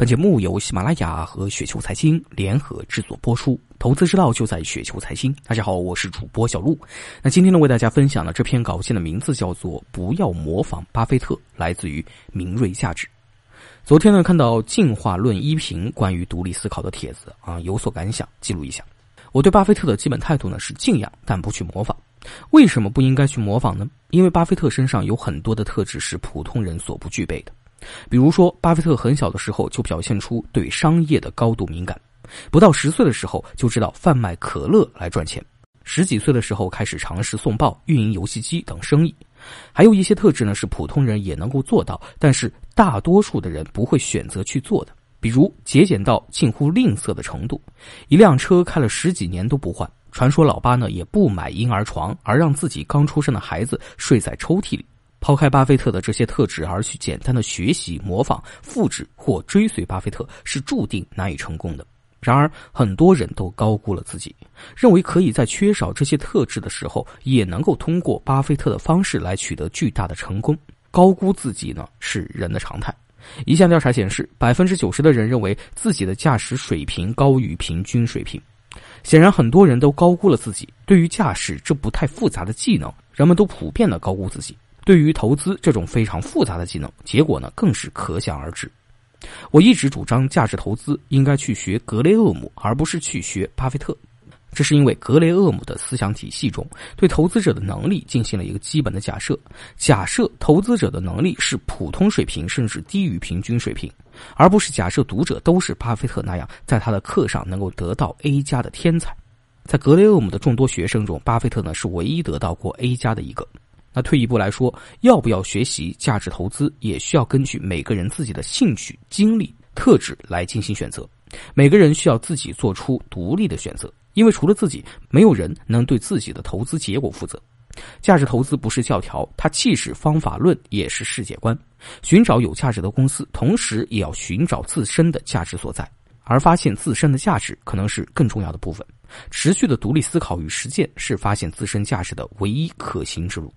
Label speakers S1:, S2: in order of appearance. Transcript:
S1: 本节目由喜马拉雅和雪球财经联合制作播出，投资之道就在雪球财经。大家好，我是主播小璐。那今天呢，为大家分享的这篇稿件的名字叫做《不要模仿巴菲特》，来自于明锐价值。昨天呢，看到进化论一评关于独立思考的帖子啊，有所感想，记录一下。我对巴菲特的基本态度呢是敬仰，但不去模仿。为什么不应该去模仿呢？因为巴菲特身上有很多的特质是普通人所不具备的。比如说，巴菲特很小的时候就表现出对商业的高度敏感，不到十岁的时候就知道贩卖可乐来赚钱，十几岁的时候开始尝试送报、运营游戏机等生意。还有一些特质呢，是普通人也能够做到，但是大多数的人不会选择去做的。比如节俭到近乎吝啬的程度，一辆车开了十几年都不换。传说老八呢也不买婴儿床，而让自己刚出生的孩子睡在抽屉里。抛开巴菲特的这些特质，而去简单的学习、模仿、复制或追随巴菲特，是注定难以成功的。然而，很多人都高估了自己，认为可以在缺少这些特质的时候，也能够通过巴菲特的方式来取得巨大的成功。高估自己呢，是人的常态。一项调查显示，百分之九十的人认为自己的驾驶水平高于平均水平。显然，很多人都高估了自己。对于驾驶这不太复杂的技能，人们都普遍的高估自己。对于投资这种非常复杂的技能，结果呢更是可想而知。我一直主张价值投资应该去学格雷厄姆，而不是去学巴菲特。这是因为格雷厄姆的思想体系中对投资者的能力进行了一个基本的假设：假设投资者的能力是普通水平甚至低于平均水平，而不是假设读者都是巴菲特那样在他的课上能够得到 A 加的天才。在格雷厄姆的众多学生中，巴菲特呢是唯一得到过 A 加的一个。那退一步来说，要不要学习价值投资，也需要根据每个人自己的兴趣、经历、特质来进行选择。每个人需要自己做出独立的选择，因为除了自己，没有人能对自己的投资结果负责。价值投资不是教条，它既是方法论，也是世界观。寻找有价值的公司，同时也要寻找自身的价值所在，而发现自身的价值可能是更重要的部分。持续的独立思考与实践是发现自身价值的唯一可行之路。